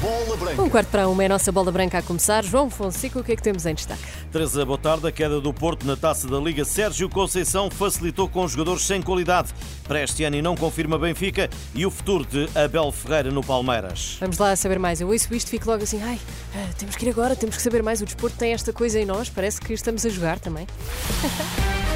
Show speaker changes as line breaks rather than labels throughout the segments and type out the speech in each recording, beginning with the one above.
Bola Branca.
Um quarto para uma é a nossa bola branca a começar. João Fonseca, o que é que temos em destaque?
Teresa, boa tarde. A queda do Porto na taça da Liga Sérgio Conceição facilitou com jogadores sem qualidade. Para este ano e não confirma Benfica e o futuro de Abel Ferreira no Palmeiras.
Vamos lá saber mais. Eu ouço isto fico logo assim, ai, ah, temos que ir agora, temos que saber mais. O desporto tem esta coisa em nós, parece que estamos a jogar também.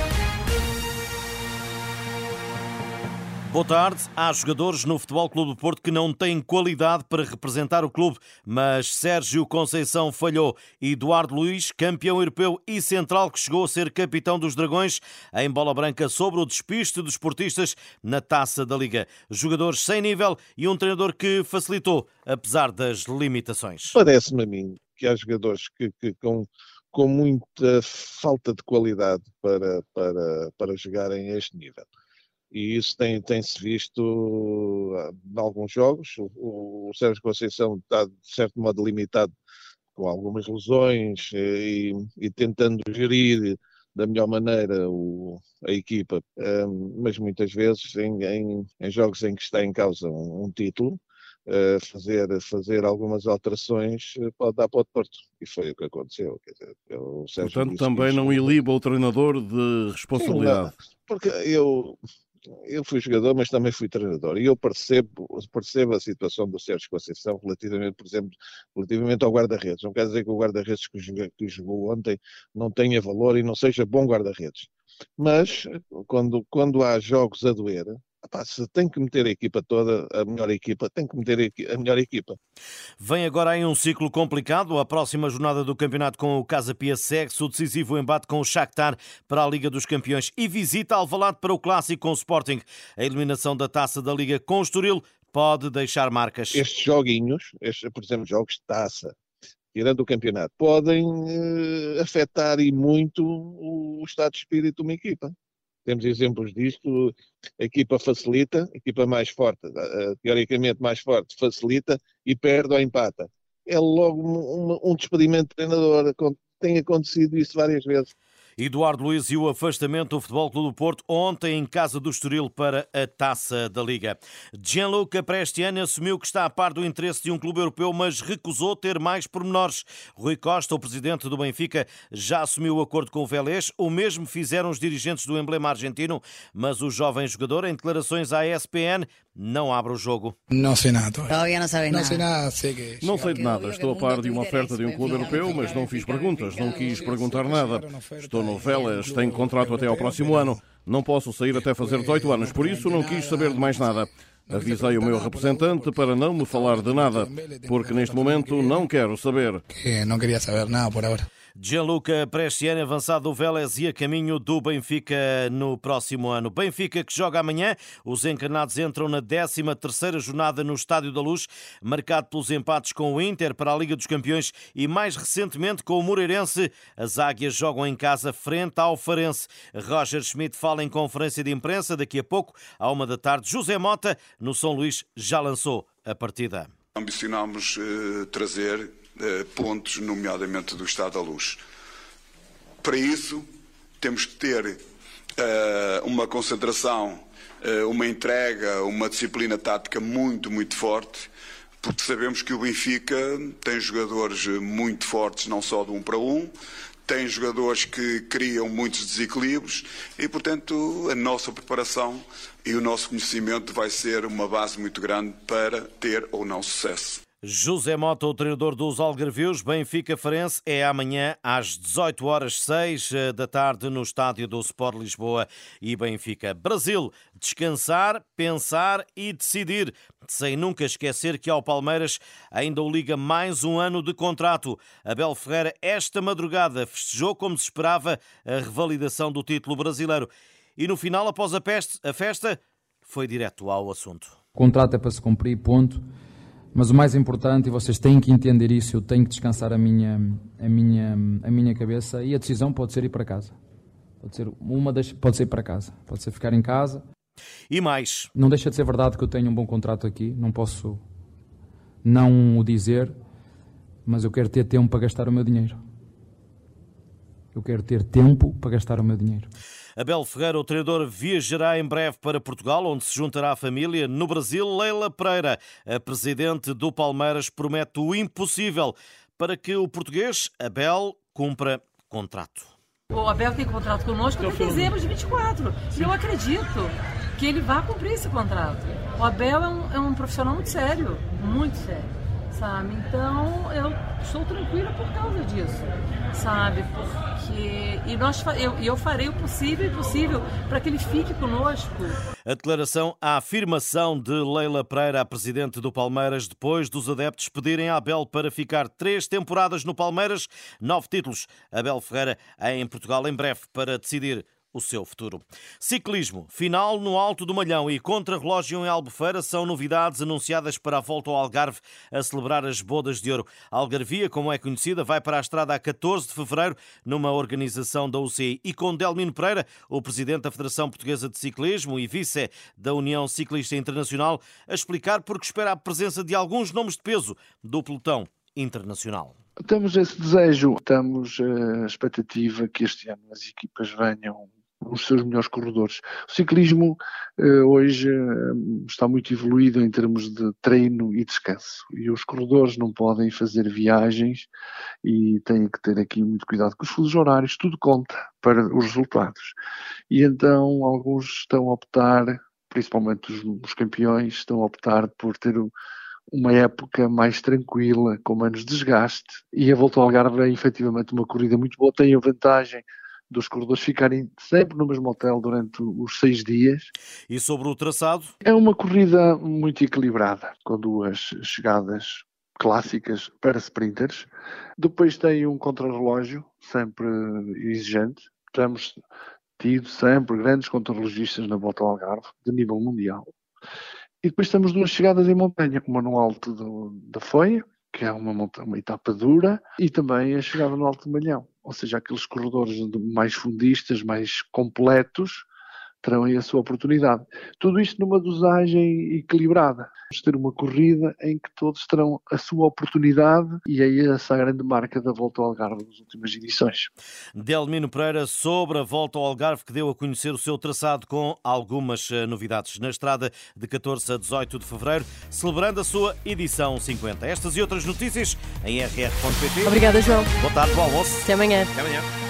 Boa tarde. Há jogadores no Futebol Clube do Porto que não têm qualidade para representar o clube, mas Sérgio Conceição falhou. Eduardo Luiz, campeão europeu e central que chegou a ser capitão dos Dragões, em bola branca sobre o despiste dos esportistas na taça da Liga. Jogadores sem nível e um treinador que facilitou, apesar das limitações.
Parece-me a mim que há jogadores que, que com, com muita falta de qualidade para, para, para jogarem a este nível e isso tem, tem-se visto ah, em alguns jogos. O, o Sérgio Conceição está, de certo modo, limitado com algumas lesões eh, e, e tentando gerir da melhor maneira o, a equipa, um, mas muitas vezes em, em, em, jogos em que está em causa um, um título, uh, fazer, fazer algumas alterações uh, pode dar para o Porto. E foi o que aconteceu. Dizer,
Portanto, também não iliba o treinador de responsabilidade.
Sim, porque eu eu fui jogador, mas também fui treinador, e eu percebo, percebo a situação do Sérgio Conceição relativamente, por exemplo, relativamente ao guarda-redes. Não quer dizer que o guarda-redes que, que jogou ontem não tenha valor e não seja bom guarda-redes. Mas, quando, quando há jogos a doer, Se tem que meter a equipa toda, a melhor equipa, tem que meter a melhor equipa.
Vem agora aí um ciclo complicado. A próxima jornada do campeonato com o Casa Pia segue-se o decisivo embate com o Shakhtar para a Liga dos Campeões e visita Alvalade para o Clássico com o Sporting. A eliminação da taça da Liga com o Estoril pode deixar marcas.
Estes joguinhos, estes, por exemplo, jogos de taça, tirando o campeonato, podem uh, afetar e muito o estado de espírito de uma equipa. Temos exemplos disto. A equipa facilita, a equipa mais forte, eh, teoricamente mais forte, facilita e perde ou empata. É logo um, um despedimento de treinador. Tem acontecido isso várias vezes.
Eduardo Luiz e o afastamento do Futebol Clube do Porto ontem em casa do Estoril para a Taça da Liga. Gianluca Prestiani assumiu que está a par do interesse de um clube europeu, mas recusou ter mais pormenores. Rui Costa, o presidente do Benfica, já assumiu o acordo com o Vélez. O mesmo fizeram os dirigentes do emblema argentino, mas o jovem jogador, em declarações à ESPN, não abre o jogo.
Não sei nada.
Todavía não sabes
nada.
Não sei
nada, sei que...
Não sei de nada. Estou a par de uma oferta de um clube europeu, mas não fiz perguntas, não quis perguntar nada. Estou no Vélez, tenho contrato até ao próximo ano. Não posso sair até fazer 18 anos, por isso não quis saber de mais nada. Avisei o meu representante para não me falar de nada, porque neste momento não quero saber.
Que não queria saber nada por agora.
Gianluca Prestiani, avançado do Vélez e a caminho do Benfica no próximo ano. Benfica que joga amanhã. Os encarnados entram na 13ª jornada no Estádio da Luz, marcado pelos empates com o Inter para a Liga dos Campeões e mais recentemente com o Moreirense. As Águias jogam em casa frente ao Farense. Roger Schmidt fala em conferência de imprensa daqui a pouco, à uma da tarde. José Mota, no São Luís, já lançou a partida.
Ambicionamos uh, trazer eh, pontos, nomeadamente do Estado da Luz. Para isso, temos que ter uh, uma concentração, uh, uma entrega, uma disciplina tática muito, muito forte, porque sabemos que o Benfica tem jogadores muito fortes, não só de um para um, tem jogadores que criam muitos desequilíbrios e, portanto, a nossa preparação e o nosso conhecimento vai ser uma base muito grande para ter ou não sucesso.
José Mota, o treinador dos Algarvios, Benfica Farense, é amanhã às 18 horas 6 eh, da tarde no estádio do Sport Lisboa e Benfica. Brasil, descansar, pensar e decidir, sem nunca esquecer que ao Palmeiras ainda o liga mais um ano de contrato. Abel Ferreira, esta madrugada, festejou como se esperava a revalidação do título brasileiro. E no final, após a, peste, a festa, foi direto ao assunto.
O contrato é para se cumprir, ponto. Mas o mais importante, e vocês têm que entender isso, eu tenho que descansar a minha, a minha, a minha cabeça e a decisão pode ser ir para casa. Pode ser uma das, pode ser ir para casa, pode ser ficar em casa.
E mais.
Não deixa de ser verdade que eu tenho um bom contrato aqui, não posso não o dizer, mas eu quero ter tempo para gastar o meu dinheiro. Eu quero ter tempo para gastar o meu dinheiro.
Abel Ferreira, o treinador, viajará em breve para Portugal, onde se juntará à família. No Brasil, Leila Pereira, a presidente do Palmeiras, promete o impossível para que o português, Abel, cumpra contrato.
O Abel tem contrato conosco até dezembro de 24. E eu acredito que ele vai cumprir esse contrato. O Abel é um, é um profissional muito sério, muito sério sabe? Então eu estou tranquila por causa disso, sabe? Porque e nós eu, eu farei o possível e possível para que ele fique conosco.
A declaração, a afirmação de Leila Pereira, a presidente do Palmeiras, depois dos adeptos pedirem a Abel para ficar três temporadas no Palmeiras, nove títulos. Abel Ferreira em Portugal em breve para decidir o seu futuro. Ciclismo, final no Alto do Malhão e contra-relógio em Albufeira são novidades anunciadas para a volta ao Algarve a celebrar as Bodas de Ouro. A Algarvia, como é conhecida, vai para a estrada a 14 de fevereiro numa organização da UCI e com Delmino Pereira, o presidente da Federação Portuguesa de Ciclismo e vice da União Ciclista Internacional, a explicar porque espera a presença de alguns nomes de peso do pelotão internacional.
Temos esse desejo, temos a expectativa que este ano as equipas venham os seus melhores corredores. O ciclismo eh, hoje eh, está muito evoluído em termos de treino e descanso e os corredores não podem fazer viagens e têm que ter aqui muito cuidado com os fusos horários, tudo conta para os resultados. E então alguns estão a optar, principalmente os, os campeões, estão a optar por ter uma época mais tranquila, com menos desgaste, e a Volta ao Algarve é efetivamente uma corrida muito boa, tem a vantagem dos corredores ficarem sempre no mesmo hotel durante os seis dias.
E sobre o traçado?
É uma corrida muito equilibrada, com duas chegadas clássicas para sprinters. Depois tem um contrarrelógio, sempre exigente. Temos tido sempre grandes contrarrelogistas na volta ao Algarve, de nível mundial. E depois temos duas chegadas em montanha, uma no alto do, da Foia, que é uma, uma etapa dura, e também a chegada no Alto Malhão. Ou seja, aqueles corredores mais fundistas, mais completos, terão aí a sua oportunidade. Tudo isto numa dosagem equilibrada. Vamos ter uma corrida em que todos terão a sua oportunidade e aí essa grande marca da Volta ao Algarve nas últimas edições.
Delmino Pereira sobre a Volta ao Algarve que deu a conhecer o seu traçado com algumas eh, novidades na estrada de 14 a 18 de fevereiro, celebrando a sua edição 50. Estas e outras notícias em rr.pt.
Obrigada, João.
Boa tarde, bom almoço.
Até amanhã.
Até amanhã.